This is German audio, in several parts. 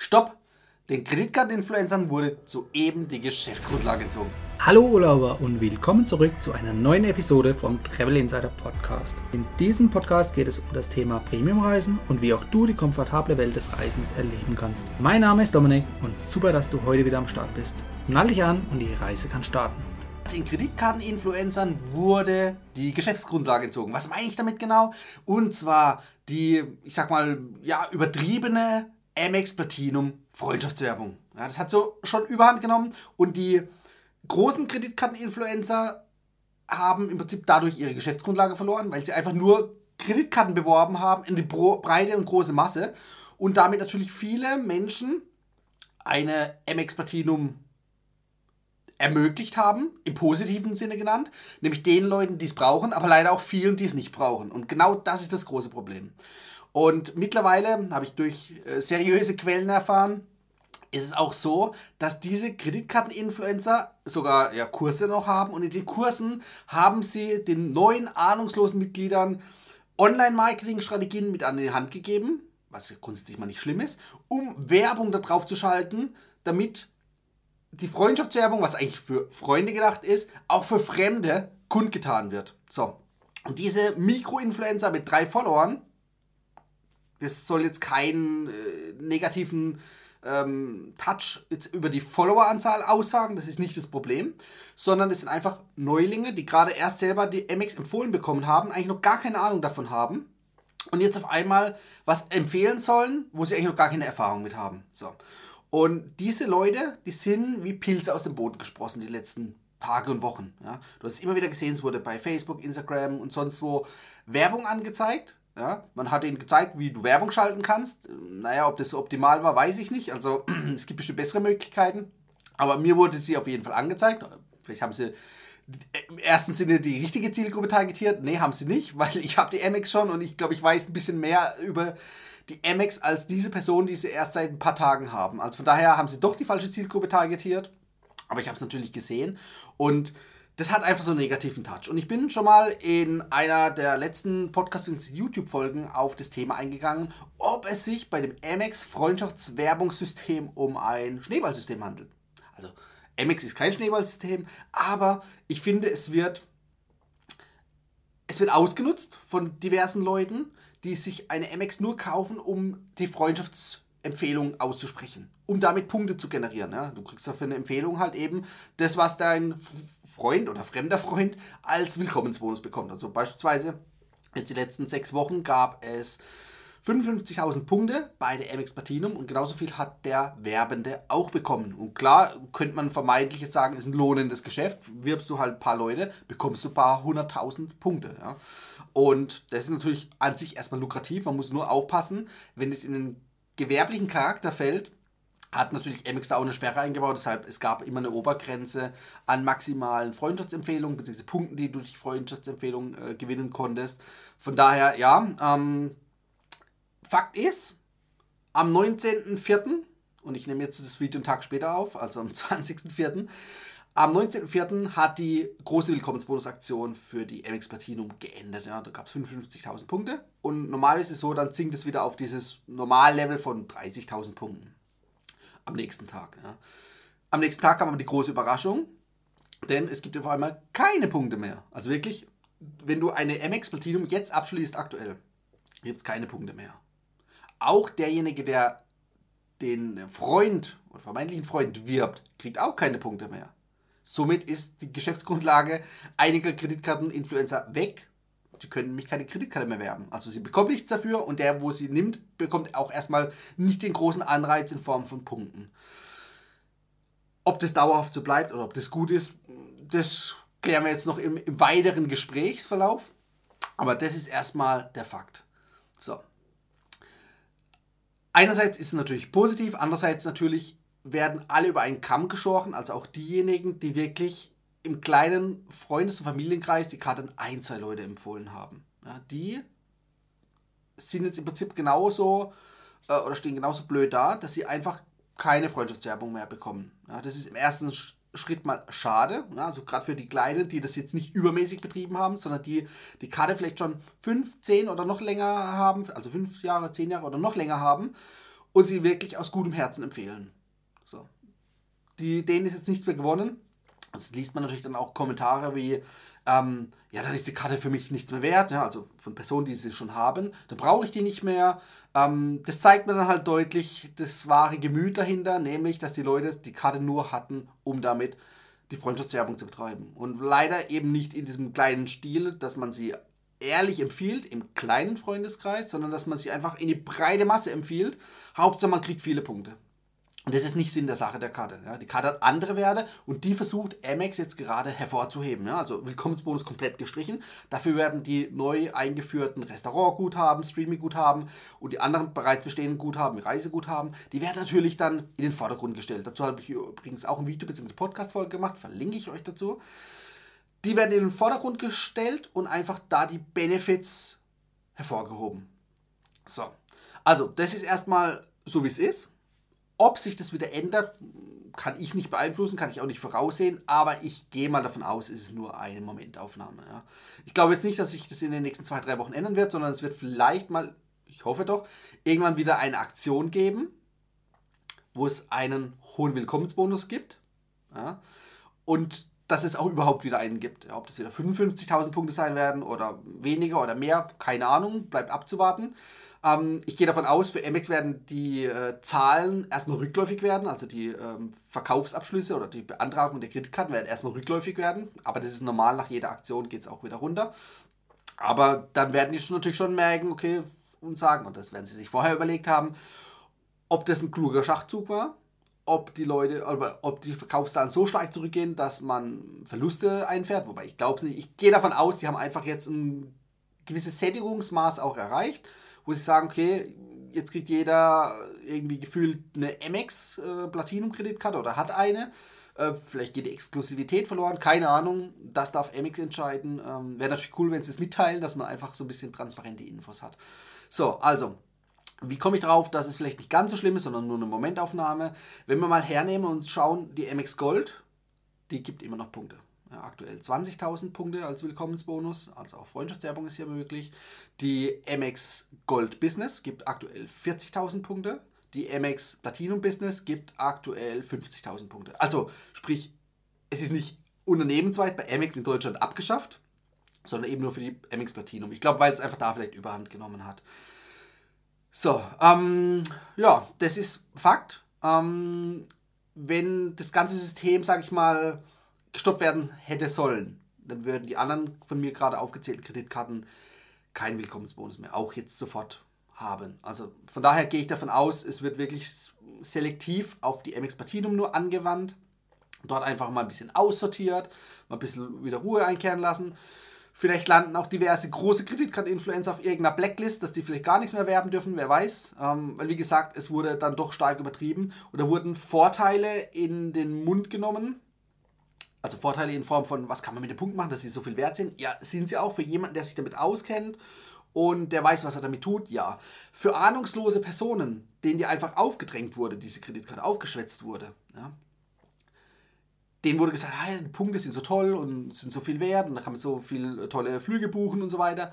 Stopp! Den Kreditkarteninfluencern wurde soeben die Geschäftsgrundlage entzogen. Hallo Urlauber und willkommen zurück zu einer neuen Episode vom Travel Insider Podcast. In diesem Podcast geht es um das Thema Premiumreisen und wie auch du die komfortable Welt des Reisens erleben kannst. Mein Name ist Dominik und super, dass du heute wieder am Start bist. Nall dich an und die Reise kann starten. Den Kreditkarteninfluencern wurde die Geschäftsgrundlage entzogen. Was meine ich damit genau? Und zwar die, ich sag mal, ja, übertriebene Amex Platinum Freundschaftswerbung. Ja, das hat so schon überhand genommen und die großen Kreditkarteninfluencer haben im Prinzip dadurch ihre Geschäftsgrundlage verloren, weil sie einfach nur Kreditkarten beworben haben in die breite und große Masse und damit natürlich viele Menschen eine Amex Platinum ermöglicht haben, im positiven Sinne genannt, nämlich den Leuten, die es brauchen, aber leider auch vielen, die es nicht brauchen. Und genau das ist das große Problem. Und mittlerweile habe ich durch äh, seriöse Quellen erfahren, ist es auch so, dass diese Kreditkarteninfluencer sogar ja, Kurse noch haben und in den Kursen haben sie den neuen ahnungslosen Mitgliedern Online-Marketing-Strategien mit an die Hand gegeben, was grundsätzlich mal nicht schlimm ist, um Werbung darauf zu schalten, damit die Freundschaftswerbung, was eigentlich für Freunde gedacht ist, auch für Fremde kundgetan wird. So. Und diese Mikroinfluencer mit drei Followern, das soll jetzt keinen äh, negativen ähm, Touch jetzt über die Followeranzahl aussagen, das ist nicht das Problem, sondern es sind einfach Neulinge, die gerade erst selber die MX empfohlen bekommen haben, eigentlich noch gar keine Ahnung davon haben und jetzt auf einmal was empfehlen sollen, wo sie eigentlich noch gar keine Erfahrung mit haben. So. Und diese Leute, die sind wie Pilze aus dem Boden gesprossen die letzten Tage und Wochen. Ja. Du hast immer wieder gesehen, es wurde bei Facebook, Instagram und sonst wo Werbung angezeigt. Ja. Man hat ihnen gezeigt, wie du Werbung schalten kannst. Naja, ob das optimal war, weiß ich nicht. Also es gibt bestimmt bessere Möglichkeiten. Aber mir wurde sie auf jeden Fall angezeigt. Vielleicht haben sie im ersten Sinne die richtige Zielgruppe targetiert. Nee, haben sie nicht, weil ich habe die MX schon und ich glaube, ich weiß ein bisschen mehr über die Amex als diese Person, die sie erst seit ein paar Tagen haben. Also von daher haben sie doch die falsche Zielgruppe targetiert. Aber ich habe es natürlich gesehen und das hat einfach so einen negativen Touch. Und ich bin schon mal in einer der letzten Podcast- YouTube-Folgen auf das Thema eingegangen, ob es sich bei dem Amex Freundschaftswerbungssystem um ein Schneeballsystem handelt. Also Amex ist kein Schneeballsystem, aber ich finde, es wird, es wird ausgenutzt von diversen Leuten die sich eine MX nur kaufen, um die Freundschaftsempfehlung auszusprechen, um damit Punkte zu generieren. Ja? Du kriegst dafür eine Empfehlung halt eben das, was dein Freund oder fremder Freund als Willkommensbonus bekommt. Also beispielsweise jetzt die letzten sechs Wochen gab es 55.000 Punkte bei der MX Platinum und genauso viel hat der Werbende auch bekommen. Und klar könnte man vermeintlich jetzt sagen, ist ein lohnendes Geschäft. Wirbst du halt ein paar Leute, bekommst du ein paar hunderttausend Punkte. Ja. Und das ist natürlich an sich erstmal lukrativ. Man muss nur aufpassen, wenn es in den gewerblichen Charakter fällt, hat natürlich MX da auch eine Sperre eingebaut, deshalb es gab immer eine Obergrenze an maximalen Freundschaftsempfehlungen bzw. Punkten, die du durch Freundschaftsempfehlungen äh, gewinnen konntest. Von daher, ja, ähm, Fakt ist, am 19.04., und ich nehme jetzt das Video einen Tag später auf, also am 20.04., am 19.04. hat die große Willkommensbonusaktion für die MX Platinum geendet. Ja, da gab es 55.000 Punkte. Und normal ist es so, dann sinkt es wieder auf dieses Normallevel von 30.000 Punkten. Am nächsten Tag. Ja. Am nächsten Tag kam aber die große Überraschung, denn es gibt auf einmal keine Punkte mehr. Also wirklich, wenn du eine MX Platinum jetzt abschließt aktuell, gibt es keine Punkte mehr auch derjenige, der den Freund oder vermeintlichen Freund wirbt, kriegt auch keine Punkte mehr. Somit ist die Geschäftsgrundlage einiger Kreditkarteninfluencer weg. Die können nämlich keine Kreditkarte mehr werben. Also sie bekommen nichts dafür und der, wo sie nimmt, bekommt auch erstmal nicht den großen Anreiz in Form von Punkten. Ob das dauerhaft so bleibt oder ob das gut ist, das klären wir jetzt noch im, im weiteren Gesprächsverlauf. Aber das ist erstmal der Fakt. So, einerseits ist es natürlich positiv, andererseits natürlich werden alle über einen Kamm geschoren, also auch diejenigen, die wirklich im kleinen Freundes- und Familienkreis, die gerade ein, zwei Leute empfohlen haben. Ja, die sind jetzt im Prinzip genauso äh, oder stehen genauso blöd da, dass sie einfach keine Freundschaftswerbung mehr bekommen. Ja, das ist im ersten Schritt mal schade. Ja, also gerade für die Kleinen, die das jetzt nicht übermäßig betrieben haben, sondern die die Karte vielleicht schon fünf, zehn oder noch länger haben, also fünf Jahre, zehn Jahre oder noch länger haben und sie wirklich aus gutem Herzen empfehlen. So. Die, denen ist jetzt nichts mehr gewonnen. Das liest man natürlich dann auch Kommentare wie, ähm, ja, dann ist die Karte für mich nichts mehr wert, ja, also von Personen, die sie schon haben, dann brauche ich die nicht mehr. Ähm, das zeigt mir dann halt deutlich das wahre Gemüt dahinter, nämlich, dass die Leute die Karte nur hatten, um damit die Freundschaftswerbung zu betreiben. Und leider eben nicht in diesem kleinen Stil, dass man sie ehrlich empfiehlt, im kleinen Freundeskreis, sondern dass man sie einfach in die breite Masse empfiehlt. Hauptsache, man kriegt viele Punkte. Und das ist nicht Sinn der Sache der Karte. Ja. Die Karte hat andere Werte und die versucht Amex jetzt gerade hervorzuheben. Ja. Also Willkommensbonus komplett gestrichen. Dafür werden die neu eingeführten Restaurantguthaben, Streaming-Guthaben und die anderen bereits bestehenden Guthaben, Reiseguthaben, die werden natürlich dann in den Vordergrund gestellt. Dazu habe ich übrigens auch ein Video bzw. Podcast-Folge gemacht, verlinke ich euch dazu. Die werden in den Vordergrund gestellt und einfach da die Benefits hervorgehoben. So, also das ist erstmal so, wie es ist. Ob sich das wieder ändert, kann ich nicht beeinflussen, kann ich auch nicht voraussehen, aber ich gehe mal davon aus, es ist nur eine Momentaufnahme. Ja. Ich glaube jetzt nicht, dass sich das in den nächsten zwei, drei Wochen ändern wird, sondern es wird vielleicht mal, ich hoffe doch, irgendwann wieder eine Aktion geben, wo es einen hohen Willkommensbonus gibt. Ja. Und dass es auch überhaupt wieder einen gibt. Ob das wieder 55.000 Punkte sein werden oder weniger oder mehr, keine Ahnung, bleibt abzuwarten. Ähm, ich gehe davon aus, für MX werden die äh, Zahlen erstmal rückläufig werden, also die ähm, Verkaufsabschlüsse oder die Beantragung der Kreditkarten werden erstmal rückläufig werden, aber das ist normal, nach jeder Aktion geht es auch wieder runter. Aber dann werden die schon natürlich schon merken, okay, und sagen, und das werden sie sich vorher überlegt haben, ob das ein kluger Schachzug war, ob die Leute, ob die Verkaufszahlen so stark zurückgehen, dass man Verluste einfährt, wobei ich glaube es nicht. Ich gehe davon aus, die haben einfach jetzt ein gewisses Sättigungsmaß auch erreicht wo sie sagen, okay, jetzt kriegt jeder irgendwie gefühlt eine MX äh, Platinum Kreditkarte oder hat eine. Äh, vielleicht geht die Exklusivität verloren, keine Ahnung. Das darf MX entscheiden. Ähm, Wäre natürlich cool, wenn sie es mitteilen, dass man einfach so ein bisschen transparente Infos hat. So, also, wie komme ich darauf, dass es vielleicht nicht ganz so schlimm ist, sondern nur eine Momentaufnahme? Wenn wir mal hernehmen und schauen, die MX Gold, die gibt immer noch Punkte. Aktuell 20.000 Punkte als Willkommensbonus, also auch Freundschaftswerbung ist hier möglich. Die MX Gold Business gibt aktuell 40.000 Punkte. Die MX Platinum Business gibt aktuell 50.000 Punkte. Also sprich, es ist nicht unternehmensweit bei MX in Deutschland abgeschafft, sondern eben nur für die MX Platinum. Ich glaube, weil es einfach da vielleicht überhand genommen hat. So, ähm, ja, das ist Fakt. Ähm, wenn das ganze System, sage ich mal, gestoppt werden hätte sollen, dann würden die anderen von mir gerade aufgezählten Kreditkarten keinen Willkommensbonus mehr, auch jetzt sofort haben. Also von daher gehe ich davon aus, es wird wirklich selektiv auf die MX Platinum nur angewandt. Dort einfach mal ein bisschen aussortiert, mal ein bisschen wieder Ruhe einkehren lassen. Vielleicht landen auch diverse große Kreditkarteninfluencer auf irgendeiner Blacklist, dass die vielleicht gar nichts mehr werben dürfen, wer weiß. Ähm, weil wie gesagt, es wurde dann doch stark übertrieben oder wurden Vorteile in den Mund genommen, also Vorteile in Form von, was kann man mit den Punkten machen, dass sie so viel wert sind? Ja, sind sie auch für jemanden, der sich damit auskennt und der weiß, was er damit tut? Ja. Für ahnungslose Personen, denen die einfach aufgedrängt wurde, diese Kreditkarte aufgeschwätzt wurde, ja, denen wurde gesagt, hey, die Punkte sind so toll und sind so viel wert und da kann man so viele tolle Flüge buchen und so weiter.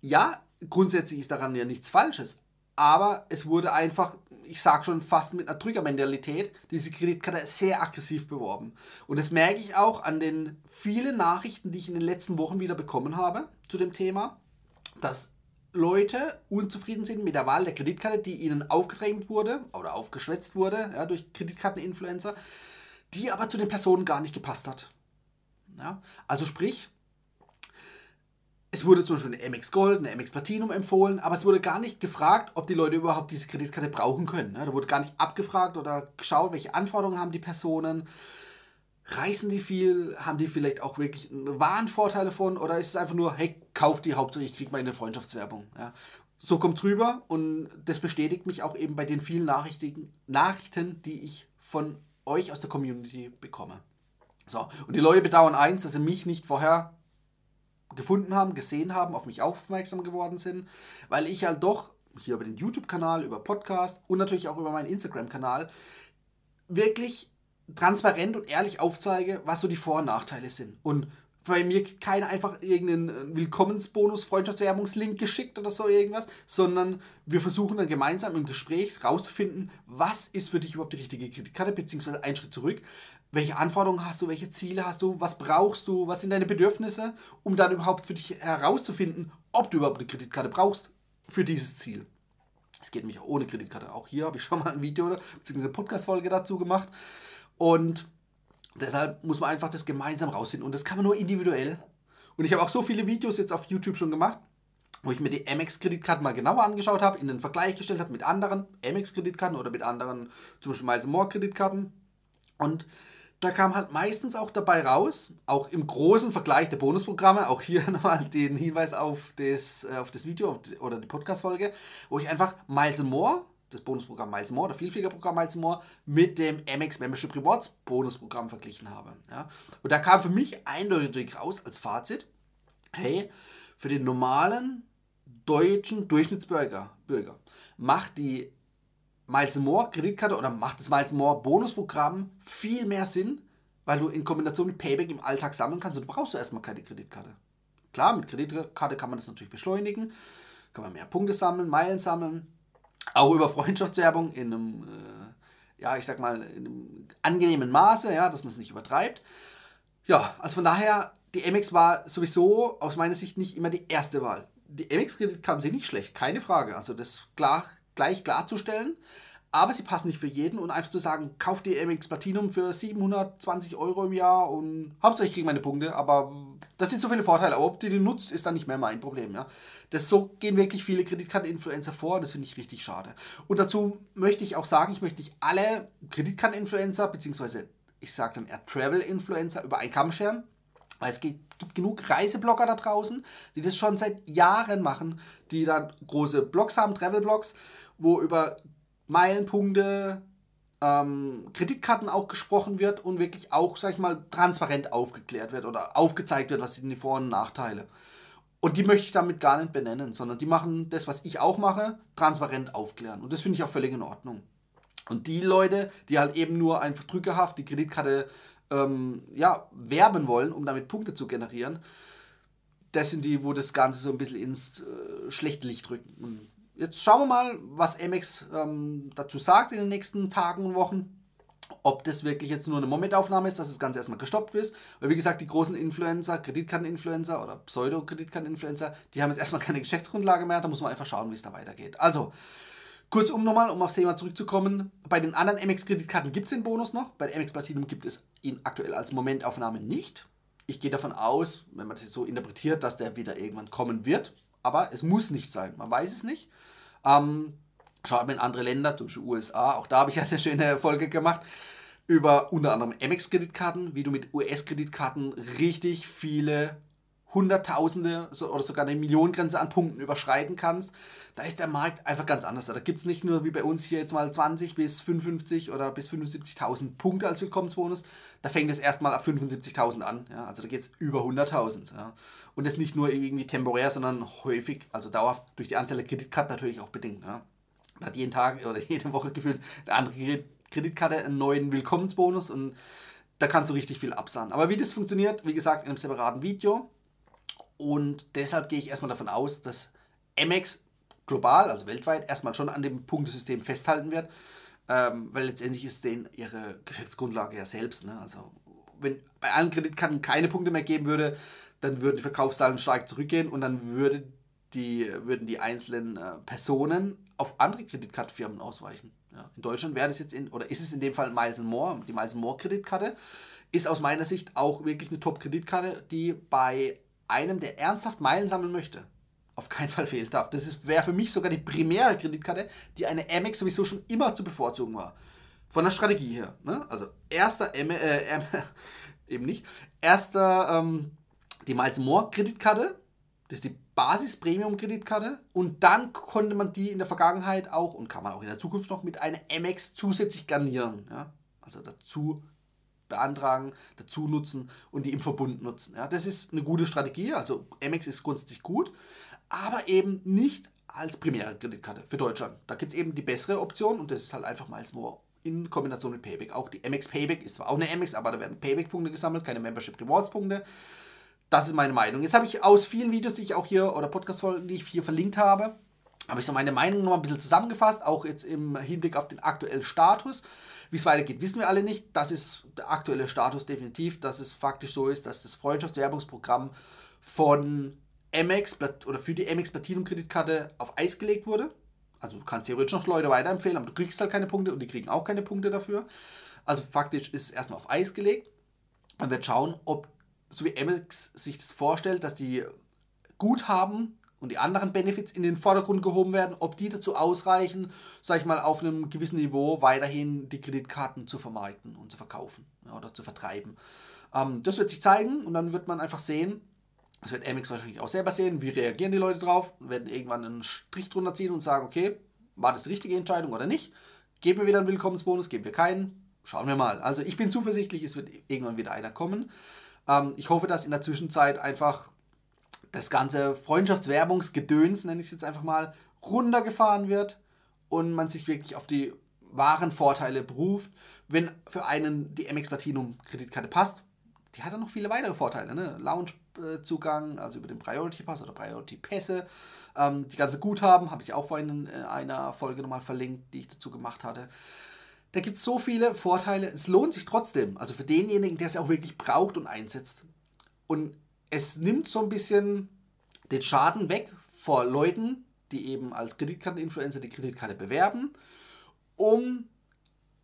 Ja, grundsätzlich ist daran ja nichts Falsches, aber es wurde einfach, ich sage schon fast mit einer Drückermentalität, diese Kreditkarte sehr aggressiv beworben. Und das merke ich auch an den vielen Nachrichten, die ich in den letzten Wochen wieder bekommen habe zu dem Thema, dass Leute unzufrieden sind mit der Wahl der Kreditkarte, die ihnen aufgedrängt wurde oder aufgeschwätzt wurde ja, durch Kreditkarteninfluencer, die aber zu den Personen gar nicht gepasst hat. Ja, also sprich, es wurde zum Beispiel eine MX Gold, eine MX Platinum empfohlen, aber es wurde gar nicht gefragt, ob die Leute überhaupt diese Kreditkarte brauchen können. Da wurde gar nicht abgefragt oder geschaut, welche Anforderungen haben die Personen. Reißen die viel? Haben die vielleicht auch wirklich Vorteil davon? Oder ist es einfach nur, hey, kauf die, Hauptsache ich kriege meine Freundschaftswerbung. Ja. So kommt rüber und das bestätigt mich auch eben bei den vielen Nachrichten, Nachrichten, die ich von euch aus der Community bekomme. So, und die Leute bedauern eins, dass sie mich nicht vorher gefunden haben, gesehen haben, auf mich aufmerksam geworden sind, weil ich halt doch hier über den YouTube-Kanal, über Podcast und natürlich auch über meinen Instagram-Kanal wirklich transparent und ehrlich aufzeige, was so die Vor- und Nachteile sind. Und bei mir keiner einfach irgendeinen Willkommensbonus, Freundschaftswerbungslink geschickt oder so irgendwas, sondern wir versuchen dann gemeinsam im Gespräch rauszufinden, was ist für dich überhaupt die richtige Kreditkarte, beziehungsweise einen Schritt zurück. Welche Anforderungen hast du, welche Ziele hast du, was brauchst du, was sind deine Bedürfnisse, um dann überhaupt für dich herauszufinden, ob du überhaupt eine Kreditkarte brauchst für dieses Ziel. Es geht nämlich auch ohne Kreditkarte. Auch hier habe ich schon mal ein Video bzw. eine Podcast-Folge dazu gemacht. Und deshalb muss man einfach das gemeinsam rausfinden. Und das kann man nur individuell. Und ich habe auch so viele Videos jetzt auf YouTube schon gemacht, wo ich mir die Amex-Kreditkarten mal genauer angeschaut habe, in den Vergleich gestellt habe mit anderen Amex-Kreditkarten oder mit anderen, zum Beispiel Miles More-Kreditkarten. Und da kam halt meistens auch dabei raus, auch im großen Vergleich der Bonusprogramme, auch hier nochmal den Hinweis auf das, äh, auf das Video oder die Podcast-Folge, wo ich einfach Miles More, das Bonusprogramm Miles More, das Vielfliegerprogramm Miles More, mit dem MX Membership Rewards Bonusprogramm verglichen habe. Ja? Und da kam für mich eindeutig raus als Fazit, hey, für den normalen deutschen Durchschnittsbürger Bürger, macht die Miles More Kreditkarte oder macht das Miles More Bonusprogramm viel mehr Sinn, weil du in Kombination mit Payback im Alltag sammeln kannst. Und du brauchst du erstmal keine Kreditkarte. Klar, mit Kreditkarte kann man das natürlich beschleunigen, kann man mehr Punkte sammeln, Meilen sammeln, auch über Freundschaftswerbung in einem, äh, ja, ich sag mal, in einem angenehmen Maße, ja, dass man es nicht übertreibt. Ja, also von daher, die MX war sowieso aus meiner Sicht nicht immer die erste Wahl. Die MX-Kreditkarte sind nicht schlecht, keine Frage. Also das klar gleich klarzustellen. Aber sie passen nicht für jeden und einfach zu sagen, kauf dir MX Platinum für 720 Euro im Jahr und hauptsächlich kriege meine Punkte, aber das sind so viele Vorteile. Aber ob du die nutzt, ist dann nicht mehr mein Problem. Ja? Das, so gehen wirklich viele Kreditkarteninfluencer vor und das finde ich richtig schade. Und dazu möchte ich auch sagen, ich möchte nicht alle Kreditkarteninfluencer, beziehungsweise ich sage dann eher Travel-Influencer über einen Kamm scheren. Weil es gibt, gibt genug Reiseblogger da draußen, die das schon seit Jahren machen, die dann große Blogs haben, Travel-Blogs, wo über Meilenpunkte, ähm, Kreditkarten auch gesprochen wird und wirklich auch, sag ich mal, transparent aufgeklärt wird oder aufgezeigt wird, was sind die Vor- und Nachteile. Und die möchte ich damit gar nicht benennen, sondern die machen das, was ich auch mache, transparent aufklären. Und das finde ich auch völlig in Ordnung. Und die Leute, die halt eben nur einfach drückerhaft die Kreditkarte ähm, ja, werben wollen, um damit Punkte zu generieren, das sind die, wo das Ganze so ein bisschen ins äh, schlechte Licht rücken. Und jetzt schauen wir mal, was Amex ähm, dazu sagt in den nächsten Tagen und Wochen. Ob das wirklich jetzt nur eine Momentaufnahme ist, dass das Ganze erstmal gestoppt ist. Weil, wie gesagt, die großen Influencer, Kreditkarteninfluencer oder Pseudo-Kreditkarteninfluencer, die haben jetzt erstmal keine Geschäftsgrundlage mehr. Da muss man einfach schauen, wie es da weitergeht. Also, Kurzum nochmal, um aufs Thema zurückzukommen. Bei den anderen MX-Kreditkarten gibt es den Bonus noch. Bei der MX Platinum gibt es ihn aktuell als Momentaufnahme nicht. Ich gehe davon aus, wenn man das jetzt so interpretiert, dass der wieder irgendwann kommen wird. Aber es muss nicht sein. Man weiß es nicht. Ähm, schaut man in andere Länder, zum Beispiel USA. Auch da habe ich eine schöne Folge gemacht über unter anderem MX-Kreditkarten, wie du mit US-Kreditkarten richtig viele Hunderttausende oder sogar eine Millionengrenze an Punkten überschreiten kannst, da ist der Markt einfach ganz anders. Da gibt es nicht nur wie bei uns hier jetzt mal 20 bis 55 oder bis 75.000 Punkte als Willkommensbonus. Da fängt es erstmal ab 75.000 an. Ja? Also da geht es über 100.000. Ja? Und das nicht nur irgendwie temporär, sondern häufig, also dauerhaft durch die Anzahl der Kreditkarten natürlich auch bedingt. Ja? Da hat jeden Tag oder jede Woche gefühlt eine andere Kreditkarte einen neuen Willkommensbonus und da kannst du richtig viel absahnen. Aber wie das funktioniert, wie gesagt, in einem separaten Video. Und deshalb gehe ich erstmal davon aus, dass Amex global, also weltweit, erstmal schon an dem Punktesystem festhalten wird, ähm, weil letztendlich ist denen ihre Geschäftsgrundlage ja selbst. Ne? Also wenn bei allen Kreditkarten keine Punkte mehr geben würde, dann würden die Verkaufszahlen stark zurückgehen und dann würde die, würden die einzelnen äh, Personen auf andere Kreditkartenfirmen ausweichen. Ja. In Deutschland wäre das jetzt in, oder ist es in dem Fall Miles More, die Miles More Kreditkarte, ist aus meiner Sicht auch wirklich eine Top-Kreditkarte, die bei einem, der ernsthaft Meilen sammeln möchte, auf keinen Fall fehlt darf. Das wäre für mich sogar die primäre Kreditkarte, die eine Amex sowieso schon immer zu bevorzugen war. Von der Strategie her. Ne? Also erster, M äh, eben nicht, erster ähm, die Miles More Kreditkarte, das ist die Basis-Premium-Kreditkarte und dann konnte man die in der Vergangenheit auch und kann man auch in der Zukunft noch mit einer Amex zusätzlich garnieren. Ja? Also dazu beantragen, dazu nutzen und die im Verbund nutzen. Ja, das ist eine gute Strategie. Also Amex ist grundsätzlich gut, aber eben nicht als primäre Kreditkarte für Deutschland. Da gibt es eben die bessere Option und das ist halt einfach Miles More in Kombination mit Payback. Auch die Amex Payback ist zwar auch eine Amex, aber da werden Payback-Punkte gesammelt, keine Membership Rewards-Punkte. das ist meine Meinung. Jetzt habe ich aus vielen Videos, die ich auch hier, oder Podcast-Folgen, die ich hier verlinkt habe, habe ich so meine Meinung noch ein bisschen zusammengefasst, auch jetzt im Hinblick auf den aktuellen Status. Wie es weitergeht, wissen wir alle nicht. Das ist der aktuelle Status definitiv, dass es faktisch so ist, dass das Freundschaftswerbungsprogramm von Amex oder für die Amex Platinum Kreditkarte auf Eis gelegt wurde. Also du kannst theoretisch noch Leute weiterempfehlen, aber du kriegst halt keine Punkte und die kriegen auch keine Punkte dafür. Also faktisch ist es erstmal auf Eis gelegt. Man wird schauen, ob, so wie Amex sich das vorstellt, dass die Guthaben und die anderen Benefits in den Vordergrund gehoben werden, ob die dazu ausreichen, sag ich mal, auf einem gewissen Niveau weiterhin die Kreditkarten zu vermarkten und zu verkaufen ja, oder zu vertreiben. Ähm, das wird sich zeigen und dann wird man einfach sehen, das wird Amex wahrscheinlich auch selber sehen, wie reagieren die Leute drauf, werden irgendwann einen Strich drunter ziehen und sagen, okay, war das die richtige Entscheidung oder nicht? Geben wir wieder einen Willkommensbonus, geben wir keinen? Schauen wir mal. Also ich bin zuversichtlich, es wird irgendwann wieder einer kommen. Ähm, ich hoffe, dass in der Zwischenzeit einfach das ganze Freundschaftswerbungsgedöns, nenne ich es jetzt einfach mal, runtergefahren wird und man sich wirklich auf die wahren Vorteile beruft. Wenn für einen die MX Platinum Kreditkarte passt, die hat dann noch viele weitere Vorteile. Ne? Lounge-Zugang, also über den Priority Pass oder Priority Pässe. Ähm, die ganze Guthaben habe ich auch vorhin in einer Folge nochmal verlinkt, die ich dazu gemacht hatte. Da gibt es so viele Vorteile. Es lohnt sich trotzdem. Also für denjenigen, der es auch wirklich braucht und einsetzt. Und es nimmt so ein bisschen den Schaden weg vor Leuten, die eben als Kreditkarteninfluencer die Kreditkarte bewerben, um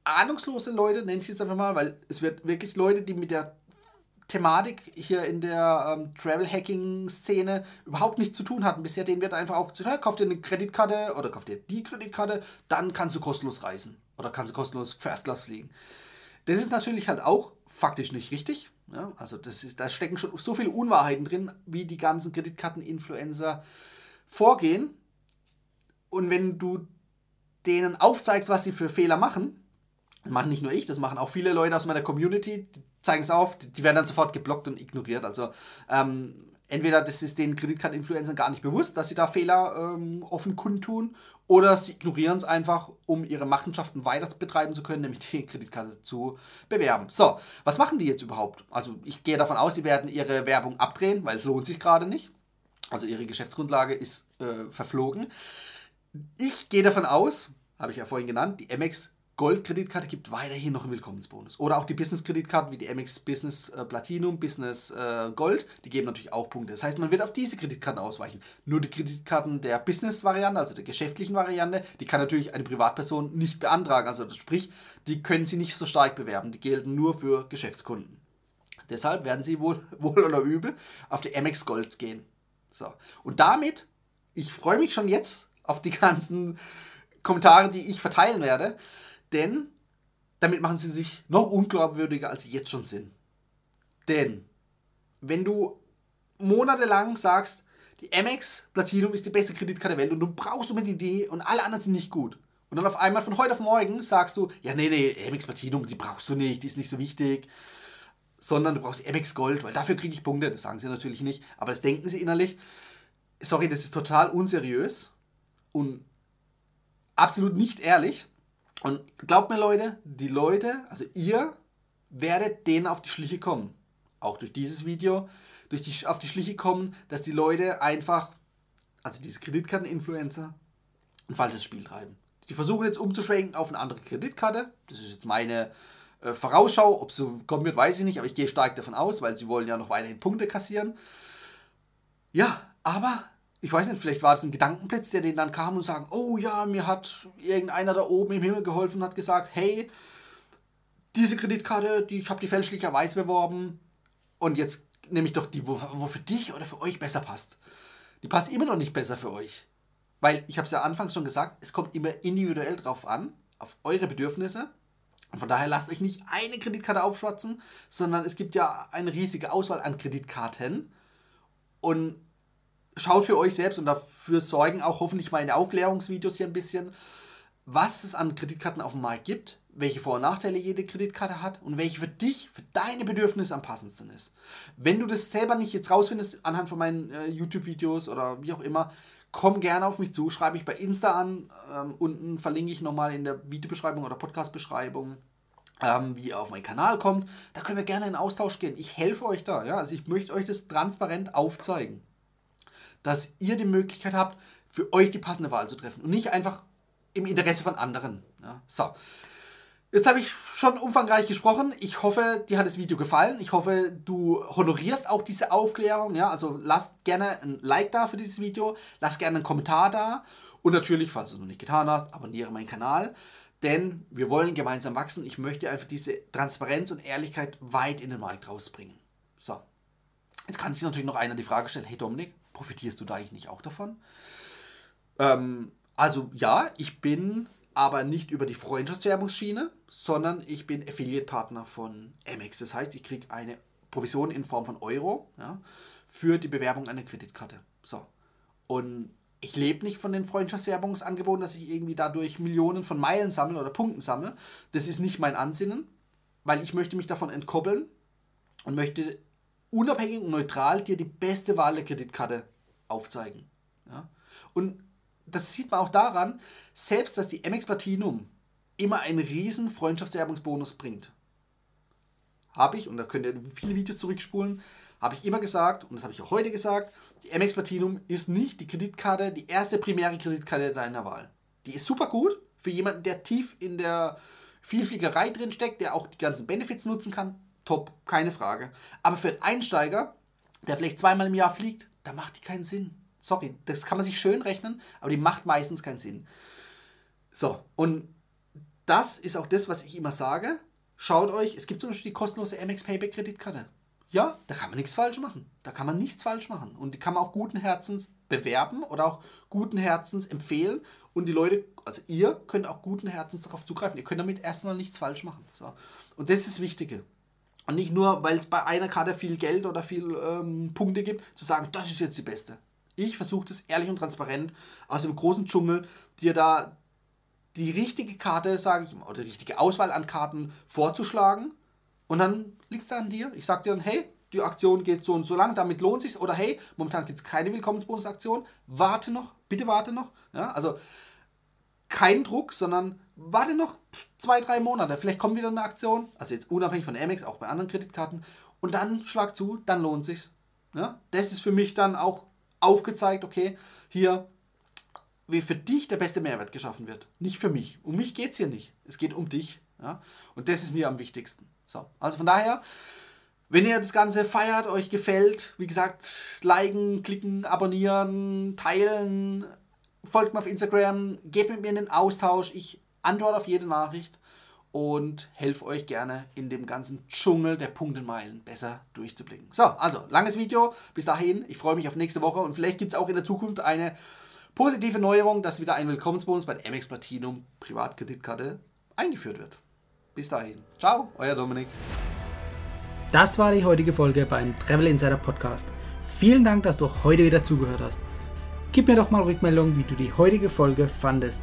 ahnungslose Leute, nenne ich es einfach mal, weil es wird wirklich Leute, die mit der Thematik hier in der ähm, Travel-Hacking-Szene überhaupt nichts zu tun hatten. Bisher denen wird einfach aufgezeigt, kauf dir eine Kreditkarte oder kauf dir die Kreditkarte, dann kannst du kostenlos reisen oder kannst du kostenlos First Class fliegen. Das ist natürlich halt auch faktisch nicht richtig. Ja, also das ist, da stecken schon so viele Unwahrheiten drin, wie die ganzen Kreditkarten-Influencer vorgehen. Und wenn du denen aufzeigst, was sie für Fehler machen, das machen nicht nur ich, das machen auch viele Leute aus meiner Community, die zeigen es auf, die werden dann sofort geblockt und ignoriert. Also ähm, entweder das ist den Kreditkarten-Influencern gar nicht bewusst, dass sie da Fehler ähm, offen kundtun, oder sie ignorieren es einfach, um ihre Machenschaften weiter betreiben zu können, nämlich die Kreditkarte zu bewerben. So, was machen die jetzt überhaupt? Also ich gehe davon aus, sie werden ihre Werbung abdrehen, weil es lohnt sich gerade nicht. Also ihre Geschäftsgrundlage ist äh, verflogen. Ich gehe davon aus, habe ich ja vorhin genannt, die MX Gold-Kreditkarte gibt weiterhin noch einen Willkommensbonus. Oder auch die Business-Kreditkarten wie die MX Business äh, Platinum, Business äh, Gold, die geben natürlich auch Punkte. Das heißt, man wird auf diese Kreditkarten ausweichen. Nur die Kreditkarten der Business-Variante, also der geschäftlichen Variante, die kann natürlich eine Privatperson nicht beantragen. Also sprich, die können sie nicht so stark bewerben. Die gelten nur für Geschäftskunden. Deshalb werden sie wohl, wohl oder übel auf die MX Gold gehen. So. Und damit, ich freue mich schon jetzt auf die ganzen Kommentare, die ich verteilen werde. Denn damit machen sie sich noch unglaubwürdiger, als sie jetzt schon sind. Denn wenn du monatelang sagst, die Amex Platinum ist die beste Kreditkarte der Welt und du brauchst unbedingt die und alle anderen sind nicht gut. Und dann auf einmal von heute auf morgen sagst du, ja, nee, nee, Amex Platinum, die brauchst du nicht, die ist nicht so wichtig. Sondern du brauchst Amex Gold, weil dafür kriege ich Punkte. Das sagen sie natürlich nicht, aber das denken sie innerlich. Sorry, das ist total unseriös und absolut nicht ehrlich. Und glaubt mir, Leute, die Leute, also ihr, werdet denen auf die Schliche kommen. Auch durch dieses Video, durch die, auf die Schliche kommen, dass die Leute einfach, also diese Kreditkarten-Influencer, ein falsches Spiel treiben. Die versuchen jetzt umzuschwenken auf eine andere Kreditkarte. Das ist jetzt meine äh, Vorausschau. Ob es so kommen wird, weiß ich nicht, aber ich gehe stark davon aus, weil sie wollen ja noch weiterhin Punkte kassieren. Ja, aber ich weiß nicht, vielleicht war es ein Gedankenblitz, der denen dann kam und sagt, oh ja, mir hat irgendeiner da oben im Himmel geholfen und hat gesagt, hey, diese Kreditkarte, die, ich habe die fälschlicherweise beworben und jetzt nehme ich doch die, wo, wo für dich oder für euch besser passt. Die passt immer noch nicht besser für euch. Weil, ich habe es ja anfangs schon gesagt, es kommt immer individuell drauf an, auf eure Bedürfnisse. Und von daher lasst euch nicht eine Kreditkarte aufschwatzen, sondern es gibt ja eine riesige Auswahl an Kreditkarten. Und schaut für euch selbst und dafür sorgen auch hoffentlich meine Aufklärungsvideos hier ein bisschen, was es an Kreditkarten auf dem Markt gibt, welche Vor- und Nachteile jede Kreditkarte hat und welche für dich, für deine Bedürfnisse am passendsten ist. Wenn du das selber nicht jetzt rausfindest anhand von meinen äh, YouTube-Videos oder wie auch immer, komm gerne auf mich zu, schreibe mich bei Insta an. Ähm, unten verlinke ich nochmal in der Videobeschreibung oder Podcast-Beschreibung ähm, wie ihr auf meinen Kanal kommt. Da können wir gerne in Austausch gehen. Ich helfe euch da. Ja? Also ich möchte euch das transparent aufzeigen, dass ihr die Möglichkeit habt, für euch die passende Wahl zu treffen und nicht einfach im Interesse von anderen. Ja? So. Jetzt habe ich schon umfangreich gesprochen. Ich hoffe, dir hat das Video gefallen. Ich hoffe, du honorierst auch diese Aufklärung. Ja? Also lass gerne ein Like da für dieses Video. Lass gerne einen Kommentar da. Und natürlich, falls du es noch nicht getan hast, abonniere meinen Kanal. Denn wir wollen gemeinsam wachsen. Ich möchte einfach diese Transparenz und Ehrlichkeit weit in den Markt rausbringen. So. Jetzt kann sich natürlich noch einer die Frage stellen: Hey Dominik, profitierst du da eigentlich nicht auch davon? Ähm, also ja, ich bin aber nicht über die Freundschaftswerbungsschiene, sondern ich bin Affiliate-Partner von Amex. Das heißt, ich kriege eine Provision in Form von Euro ja, für die Bewerbung einer Kreditkarte. So. Und ich lebe nicht von den Freundschaftswerbungsangeboten, dass ich irgendwie dadurch Millionen von Meilen sammle oder Punkten sammle. Das ist nicht mein Ansinnen, weil ich möchte mich davon entkoppeln und möchte unabhängig und neutral dir die beste Wahl der Kreditkarte aufzeigen. Ja? Und das sieht man auch daran, selbst dass die MX Platinum immer einen riesen Freundschaftswerbungsbonus bringt. Habe ich, und da könnt ihr viele Videos zurückspulen, habe ich immer gesagt, und das habe ich auch heute gesagt, die MX Platinum ist nicht die Kreditkarte, die erste primäre Kreditkarte deiner Wahl. Die ist super gut für jemanden, der tief in der Vielfliegerei drin steckt, der auch die ganzen Benefits nutzen kann. Top, keine Frage. Aber für einen Einsteiger, der vielleicht zweimal im Jahr fliegt, da macht die keinen Sinn. Sorry, das kann man sich schön rechnen, aber die macht meistens keinen Sinn. So, und das ist auch das, was ich immer sage. Schaut euch, es gibt zum Beispiel die kostenlose MX Payback Kreditkarte. Ja, da kann man nichts falsch machen. Da kann man nichts falsch machen. Und die kann man auch guten Herzens bewerben oder auch guten Herzens empfehlen. Und die Leute, also ihr könnt auch guten Herzens darauf zugreifen. Ihr könnt damit erstmal nichts falsch machen. So. Und das ist das Wichtige. Und nicht nur, weil es bei einer Karte viel Geld oder viel ähm, Punkte gibt, zu sagen, das ist jetzt die beste. Ich versuche das ehrlich und transparent aus dem großen Dschungel dir da die richtige Karte, sage ich mal, oder die richtige Auswahl an Karten vorzuschlagen. Und dann liegt es an dir. Ich sage dir dann, hey, die Aktion geht so und so lang, damit lohnt sich Oder hey, momentan gibt es keine Willkommensbonusaktion. Warte noch, bitte warte noch. Ja, also kein Druck, sondern warte noch zwei, drei Monate. Vielleicht kommt wieder eine Aktion. Also jetzt unabhängig von Amex, auch bei anderen Kreditkarten. Und dann schlag zu, dann lohnt sich's. Ja, das ist für mich dann auch aufgezeigt, okay, hier, wie für dich der beste Mehrwert geschaffen wird. Nicht für mich. Um mich geht es hier nicht. Es geht um dich. Ja? Und das ist mir am wichtigsten. So, also von daher, wenn ihr das Ganze feiert, euch gefällt, wie gesagt, liken, klicken, abonnieren, teilen, folgt mir auf Instagram, geht mit mir in den Austausch. Ich antworte auf jede Nachricht und helfe euch gerne in dem ganzen Dschungel der Punktenmeilen besser durchzublicken. So, also langes Video. Bis dahin, ich freue mich auf nächste Woche und vielleicht gibt es auch in der Zukunft eine positive Neuerung, dass wieder ein Willkommensbonus bei der MX Platinum Privatkreditkarte eingeführt wird. Bis dahin. Ciao, euer Dominik. Das war die heutige Folge beim Travel Insider Podcast. Vielen Dank, dass du heute wieder zugehört hast. Gib mir doch mal Rückmeldung, wie du die heutige Folge fandest.